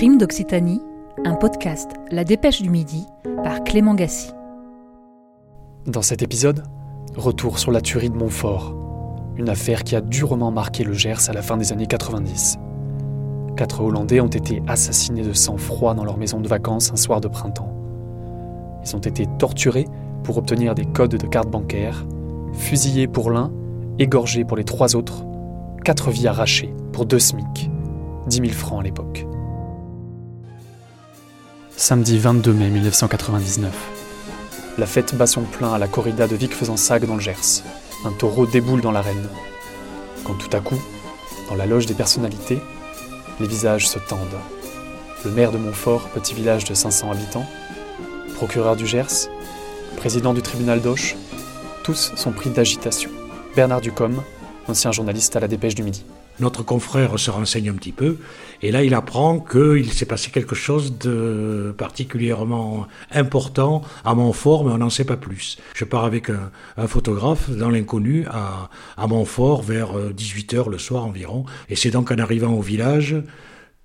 Crime d'Occitanie, un podcast La Dépêche du Midi par Clément Gassi. Dans cet épisode, retour sur la tuerie de Montfort, une affaire qui a durement marqué le Gers à la fin des années 90. Quatre Hollandais ont été assassinés de sang-froid dans leur maison de vacances un soir de printemps. Ils ont été torturés pour obtenir des codes de carte bancaire, fusillés pour l'un, égorgés pour les trois autres, quatre vies arrachées pour deux SMIC, 10 000 francs à l'époque. Samedi 22 mai 1999. La fête bat son plein à la corrida de Vic-Fezensac dans le Gers. Un taureau déboule dans l'arène. Quand tout à coup, dans la loge des personnalités, les visages se tendent. Le maire de Montfort, petit village de 500 habitants, procureur du Gers, président du tribunal d'Auch, tous sont pris d'agitation. Bernard Ducom, ancien journaliste à la Dépêche du Midi. Notre confrère se renseigne un petit peu et là il apprend qu'il s'est passé quelque chose de particulièrement important à Montfort, mais on n'en sait pas plus. Je pars avec un, photographe dans l'inconnu à, à Montfort vers 18h euh, le soir environ et c'est donc en arrivant au village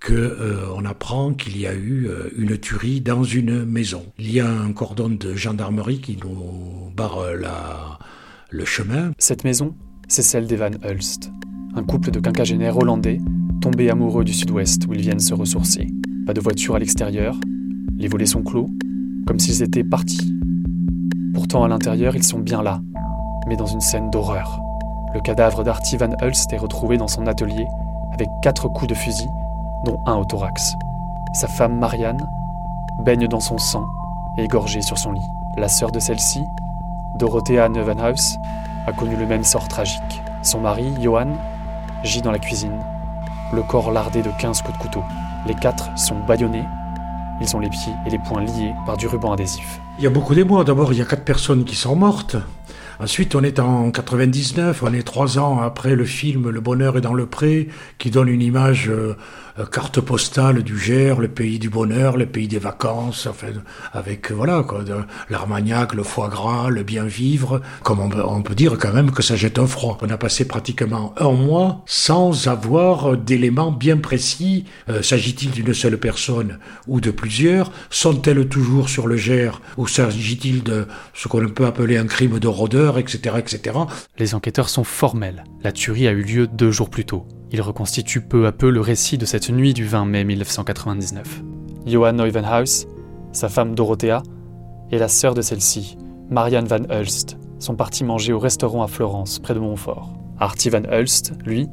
que euh, on apprend qu'il y a eu euh, une tuerie dans une maison. Il y a un cordon de gendarmerie qui nous barre le chemin. Cette maison, c'est celle d'Evan Hulst, un couple de quinquagénaires hollandais tombés amoureux du sud-ouest où ils viennent se ressourcer. Pas de voiture à l'extérieur, les volets sont clos, comme s'ils étaient partis. Pourtant, à l'intérieur, ils sont bien là, mais dans une scène d'horreur. Le cadavre d'Artie Van Hulst est retrouvé dans son atelier avec quatre coups de fusil, dont un au thorax. Sa femme Marianne baigne dans son sang et égorgée sur son lit. La sœur de celle-ci, Dorothea Neuvenhaus, a connu le même sort tragique. Son mari, Johan, gît dans la cuisine, le corps lardé de 15 coups de couteau. Les quatre sont bâillonnés, ils ont les pieds et les poings liés par du ruban adhésif. Il y a beaucoup d'émoi. D'abord, il y a quatre personnes qui sont mortes. Ensuite, on est en 99, on est trois ans après le film Le bonheur est dans le pré, qui donne une image euh, euh, carte postale du Gers, le pays du bonheur, le pays des vacances, enfin, avec voilà quoi, l'armagnac, le foie gras, le bien vivre. Comme on, peut dire quand même que ça jette un froid. On a passé pratiquement un mois sans avoir d'éléments bien précis. Euh, s'agit-il d'une seule personne ou de plusieurs? Sont-elles toujours sur le Gers? Ou s'agit-il de ce qu'on peut appeler un crime de rôdeur? Etc., etc. Les enquêteurs sont formels. La tuerie a eu lieu deux jours plus tôt. Ils reconstituent peu à peu le récit de cette nuit du 20 mai 1999. Johan Neuvenhaus, sa femme Dorothea, et la sœur de celle-ci, Marianne Van Hulst, sont partis manger au restaurant à Florence, près de Montfort. Artie Van Hulst, lui,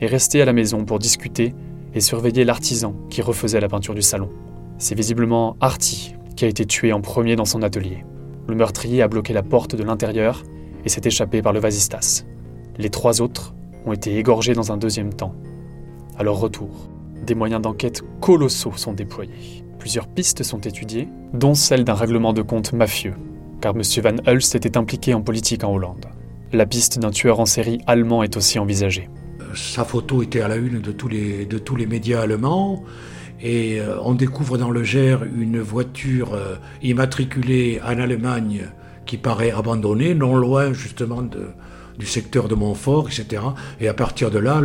est resté à la maison pour discuter et surveiller l'artisan qui refaisait la peinture du salon. C'est visiblement Artie qui a été tué en premier dans son atelier. Le meurtrier a bloqué la porte de l'intérieur et s'est échappé par le vasistas. Les trois autres ont été égorgés dans un deuxième temps. À leur retour, des moyens d'enquête colossaux sont déployés. Plusieurs pistes sont étudiées, dont celle d'un règlement de compte mafieux, car M. Van Hulst était impliqué en politique en Hollande. La piste d'un tueur en série allemand est aussi envisagée. Sa photo était à la une de tous les, de tous les médias allemands. Et euh, on découvre dans le Gers une voiture euh, immatriculée en Allemagne qui paraît abandonnée, non loin justement de, du secteur de Montfort, etc. Et à partir de là,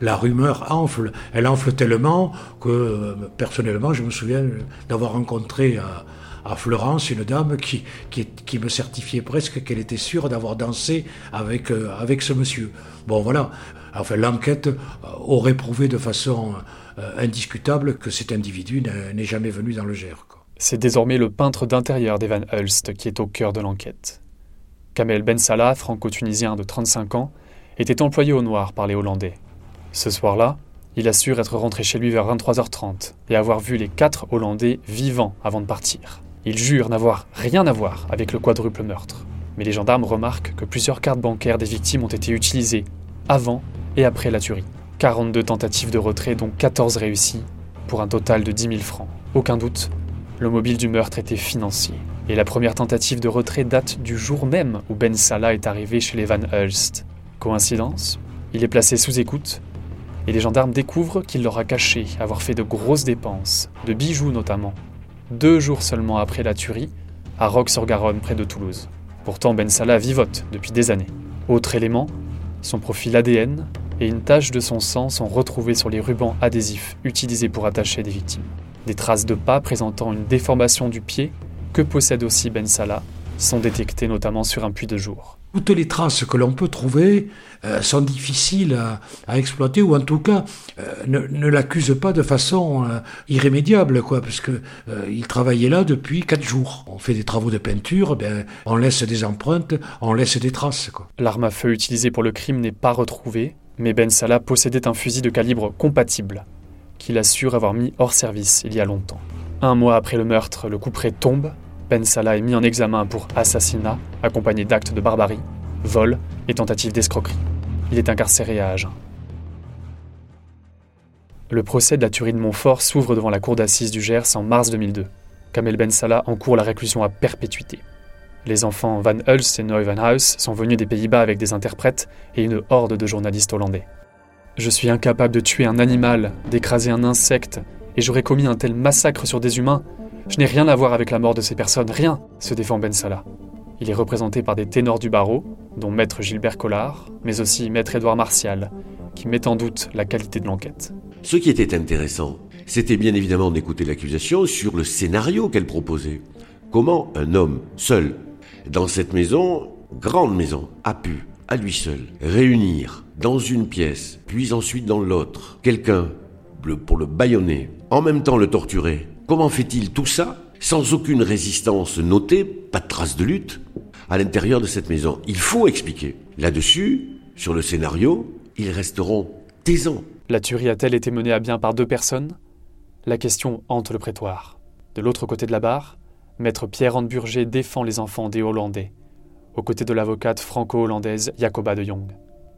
la, rumeur enfle. Elle enfle tellement que, euh, personnellement, je me souviens d'avoir rencontré à, à, Florence une dame qui, qui, qui me certifiait presque qu'elle était sûre d'avoir dansé avec, avec ce monsieur. Bon, voilà. Enfin, l'enquête aurait prouvé de façon indiscutable que cet individu n'est jamais venu dans le Gers. C'est désormais le peintre d'intérieur d'Evan Hulst qui est au cœur de l'enquête. Kamel Ben Salah, franco-tunisien de 35 ans, était employé au noir par les Hollandais. Ce soir-là, il assure être rentré chez lui vers 23h30 et avoir vu les quatre Hollandais vivants avant de partir. Il jure n'avoir rien à voir avec le quadruple meurtre. Mais les gendarmes remarquent que plusieurs cartes bancaires des victimes ont été utilisées avant et après la tuerie. 42 tentatives de retrait, dont 14 réussies, pour un total de 10 000 francs. Aucun doute, le mobile du meurtre était financier. Et la première tentative de retrait date du jour même où Ben Salah est arrivé chez les Van Hulst. Coïncidence Il est placé sous écoute, et les gendarmes découvrent qu'il leur a caché avoir fait de grosses dépenses, de bijoux notamment, deux jours seulement après la tuerie, à Roques-sur-Garonne, près de Toulouse. Pourtant, Ben Salah vivote depuis des années. Autre élément, son profil ADN et une tache de son sang sont retrouvées sur les rubans adhésifs utilisés pour attacher des victimes. Des traces de pas présentant une déformation du pied que possède aussi Ben Salah sont détectées notamment sur un puits de jour. Toutes les traces que l'on peut trouver euh, sont difficiles à, exploiter ou en tout cas euh, ne, l'accusent pas de façon euh, irrémédiable, quoi, parce que il travaillait là depuis quatre jours. On fait des travaux de peinture, ben, on laisse des empreintes, on laisse des traces. L'arme à feu utilisée pour le crime n'est pas retrouvée, mais Ben Salah possédait un fusil de calibre compatible qu'il assure avoir mis hors service il y a longtemps. Un mois après le meurtre, le couperet tombe. Ben Salah est mis en examen pour assassinat, accompagné d'actes de barbarie, vol et tentative d'escroquerie. Il est incarcéré à Agen. Le procès de la tuerie de Montfort s'ouvre devant la cour d'assises du Gers en mars 2002. Kamel Ben Salah encourt la réclusion à perpétuité. Les enfants Van Hulst et Noy Van Huis sont venus des Pays-Bas avec des interprètes et une horde de journalistes hollandais. Je suis incapable de tuer un animal, d'écraser un insecte, et j'aurais commis un tel massacre sur des humains. Je n'ai rien à voir avec la mort de ces personnes, rien, se défend Ben Salah. Il est représenté par des ténors du barreau, dont Maître Gilbert Collard, mais aussi Maître Édouard Martial, qui met en doute la qualité de l'enquête. Ce qui était intéressant, c'était bien évidemment d'écouter l'accusation sur le scénario qu'elle proposait. Comment un homme seul dans cette maison, grande maison, a pu, à lui seul, réunir dans une pièce, puis ensuite dans l'autre, quelqu'un pour le bâillonner, en même temps le torturer. Comment fait-il tout ça sans aucune résistance notée, pas de trace de lutte, à l'intérieur de cette maison? Il faut expliquer. Là-dessus, sur le scénario, ils resteront taisants. La tuerie a-t-elle été menée à bien par deux personnes? La question hante le prétoire. De l'autre côté de la barre, Maître Pierre Burger défend les enfants des Hollandais, aux côtés de l'avocate franco-hollandaise Jacoba de Jong.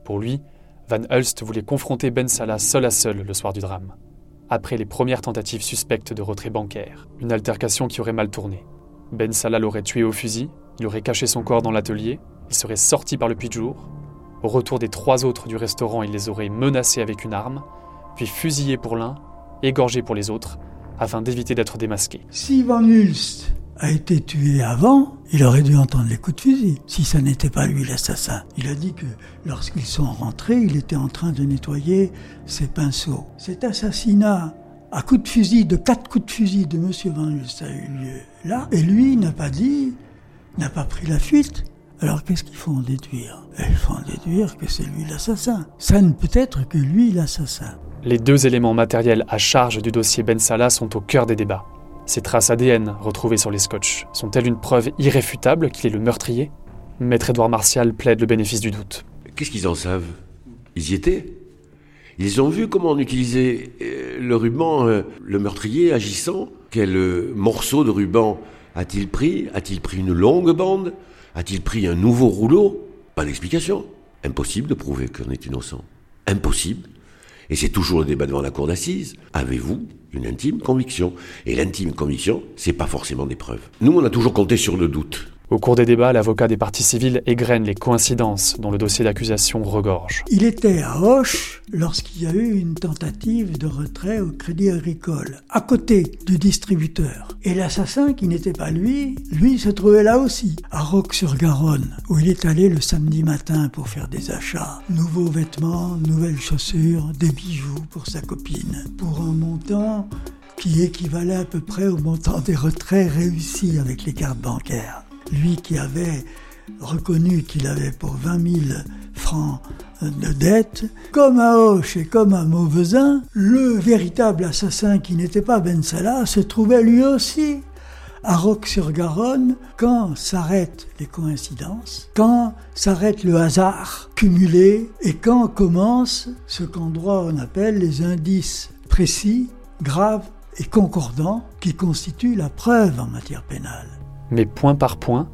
Pour lui, Van Hulst voulait confronter Ben Salah seul à seul le soir du drame, après les premières tentatives suspectes de retrait bancaire, une altercation qui aurait mal tourné. Ben Salah l'aurait tué au fusil, il aurait caché son corps dans l'atelier, il serait sorti par le puits de jour. Au retour des trois autres du restaurant, il les aurait menacés avec une arme, puis fusillés pour l'un, égorgés pour les autres, afin d'éviter d'être démasqués. Si Van Hulst a été tué avant, il aurait dû entendre les coups de fusil, si ça n'était pas lui l'assassin. Il a dit que lorsqu'ils sont rentrés, il était en train de nettoyer ses pinceaux. Cet assassinat à coups de fusil, de quatre coups de fusil de M. Van Hulst a eu lieu là, et lui n'a pas dit, n'a pas pris la fuite. Alors qu'est-ce qu'il faut en déduire? Il faut en déduire que c'est lui l'assassin. Ça ne peut être que lui l'assassin. Les deux éléments matériels à charge du dossier Ben Salah sont au cœur des débats. Ces traces ADN retrouvées sur les scotch sont-elles une preuve irréfutable qu'il est le meurtrier? Maître Édouard Martial plaide le bénéfice du doute. Qu'est-ce qu'ils en savent? Ils y étaient Ils ont vu comment on utilisait euh, le ruban, euh, le meurtrier agissant Quel euh, morceau de ruban a-t-il pris? A-t-il pris une longue bande? A-t-il pris un nouveau rouleau? Pas d'explication. Impossible de prouver qu'on est innocent. Impossible. Et c'est toujours le débat devant la cour d'assises. Avez-vous une intime conviction? Et l'intime conviction, c'est pas forcément des preuves. Nous, on a toujours compté sur le doute. Au cours des débats, l'avocat des parties civiles égrène les coïncidences dont le dossier d'accusation regorge. Il était à Hoche lorsqu'il y a eu une tentative de retrait au Crédit Agricole, à côté du distributeur. Et l'assassin, qui n'était pas lui, lui se trouvait là aussi, à Roques-sur-Garonne, où il est allé le samedi matin pour faire des achats. Nouveaux vêtements, nouvelles chaussures, des bijoux pour sa copine, pour un montant qui équivalait à peu près au montant des retraits réussis avec les cartes bancaires lui qui avait reconnu qu'il avait pour 20 000 francs de dette, comme à Hoche et comme à Mauvesin, le véritable assassin qui n'était pas Ben Salah se trouvait lui aussi à Roques-sur-Garonne quand s'arrêtent les coïncidences, quand s'arrête le hasard cumulé et quand commence ce qu'en droit on appelle les indices précis, graves et concordants qui constituent la preuve en matière pénale. Mais point par point,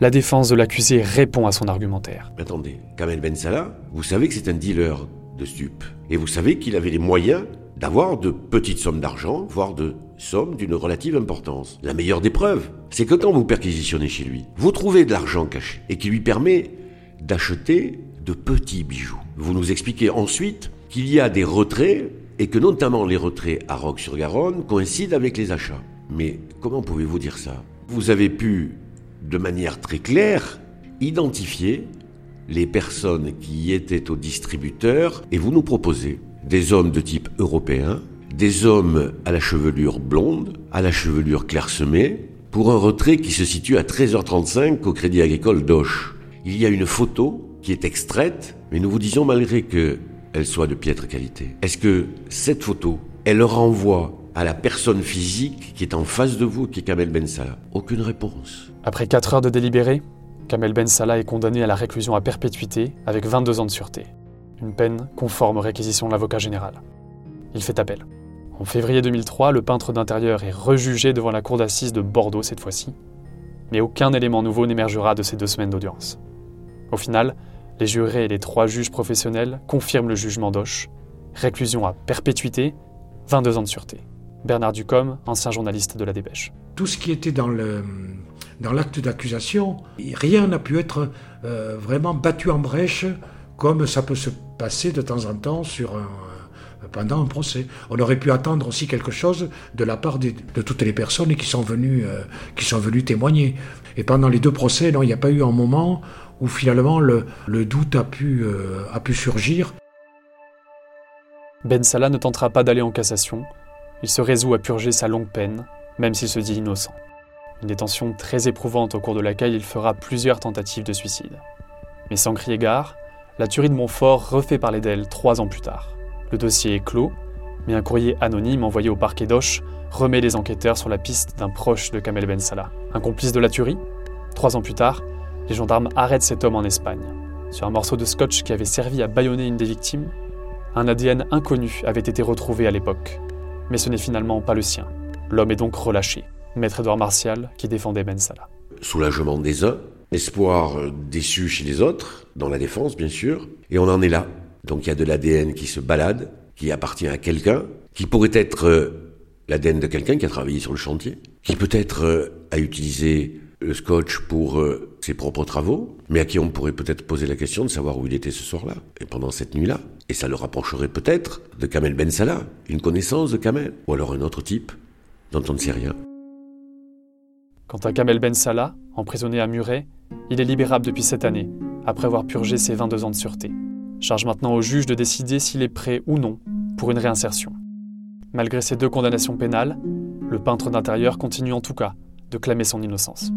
la défense de l'accusé répond à son argumentaire. Attendez, Kamel Ben Salah, vous savez que c'est un dealer de stupes. Et vous savez qu'il avait les moyens d'avoir de petites sommes d'argent, voire de sommes d'une relative importance. La meilleure des preuves, c'est que quand vous perquisitionnez chez lui, vous trouvez de l'argent caché et qui lui permet d'acheter de petits bijoux. Vous nous expliquez ensuite qu'il y a des retraits et que notamment les retraits à Roque-sur-Garonne coïncident avec les achats. Mais comment pouvez-vous dire ça? Vous avez pu, de manière très claire, identifier les personnes qui étaient au distributeur et vous nous proposez des hommes de type européen, des hommes à la chevelure blonde, à la chevelure clairsemée, pour un retrait qui se situe à 13h35 au Crédit Agricole d'Auch. Il y a une photo qui est extraite, mais nous vous disons malgré qu'elle soit de piètre qualité. Est-ce que cette photo, elle renvoie à la personne physique qui est en face de vous, qui est Kamel Ben Salah Aucune réponse. Après 4 heures de délibéré, Kamel Ben Salah est condamné à la réclusion à perpétuité avec 22 ans de sûreté. Une peine conforme aux réquisitions de l'avocat général. Il fait appel. En février 2003, le peintre d'intérieur est rejugé devant la cour d'assises de Bordeaux cette fois-ci. Mais aucun élément nouveau n'émergera de ces deux semaines d'audience. Au final, les jurés et les trois juges professionnels confirment le jugement d'Auch. Réclusion à perpétuité, 22 ans de sûreté. Bernard Ducom, ancien journaliste de la Dépêche. Tout ce qui était dans le dans l'acte d'accusation, rien n'a pu être euh, vraiment battu en brèche comme ça peut se passer de temps en temps sur un, pendant un procès. On aurait pu attendre aussi quelque chose de la part de, toutes les personnes qui sont venues euh, qui sont venues témoigner. Et pendant les deux procès, non, il n'y a pas eu un moment où finalement le, doute a pu, euh, a pu surgir. Ben Salah ne tentera pas d'aller en cassation. Il se résout à purger sa longue peine, même s'il se dit innocent. Une détention très éprouvante au cours de laquelle il fera plusieurs tentatives de suicide. Mais sans crier gare, la tuerie de Montfort refait parler d'elle trois ans plus tard. Le dossier est clos, mais un courrier anonyme envoyé au parquet d'Auch remet les enquêteurs sur la piste d'un proche de Kamel Ben Salah. Un complice de la tuerie? Trois ans plus tard, les gendarmes arrêtent cet homme en Espagne. Sur un morceau de scotch qui avait servi à bâillonner une des victimes, un ADN inconnu avait été retrouvé à l'époque. Mais ce n'est finalement pas le sien. L'homme est donc relâché. Maître Edouard Martial qui défendait Ben Salah. Soulagement des uns, espoir déçu chez les autres, dans la défense bien sûr, et on en est là. Donc il y a de l'ADN qui se balade, qui appartient à quelqu'un, qui pourrait être euh, l'ADN de quelqu'un qui a travaillé sur le chantier, qui peut-être euh, a utilisé le scotch pour euh, ses propres travaux, mais à qui on pourrait peut-être poser la question de savoir où il était ce soir-là, et pendant cette nuit-là. Et ça le rapprocherait peut-être de Kamel Ben Salah, une connaissance de Kamel, ou alors un autre type dont on ne sait rien. Quant à Kamel Ben Salah, emprisonné à Muret, il est libérable depuis cette année, après avoir purgé ses 22 ans de sûreté. Charge maintenant au juge de décider s'il est prêt ou non pour une réinsertion. Malgré ces deux condamnations pénales, le peintre d'intérieur continue en tout cas de clamer son innocence.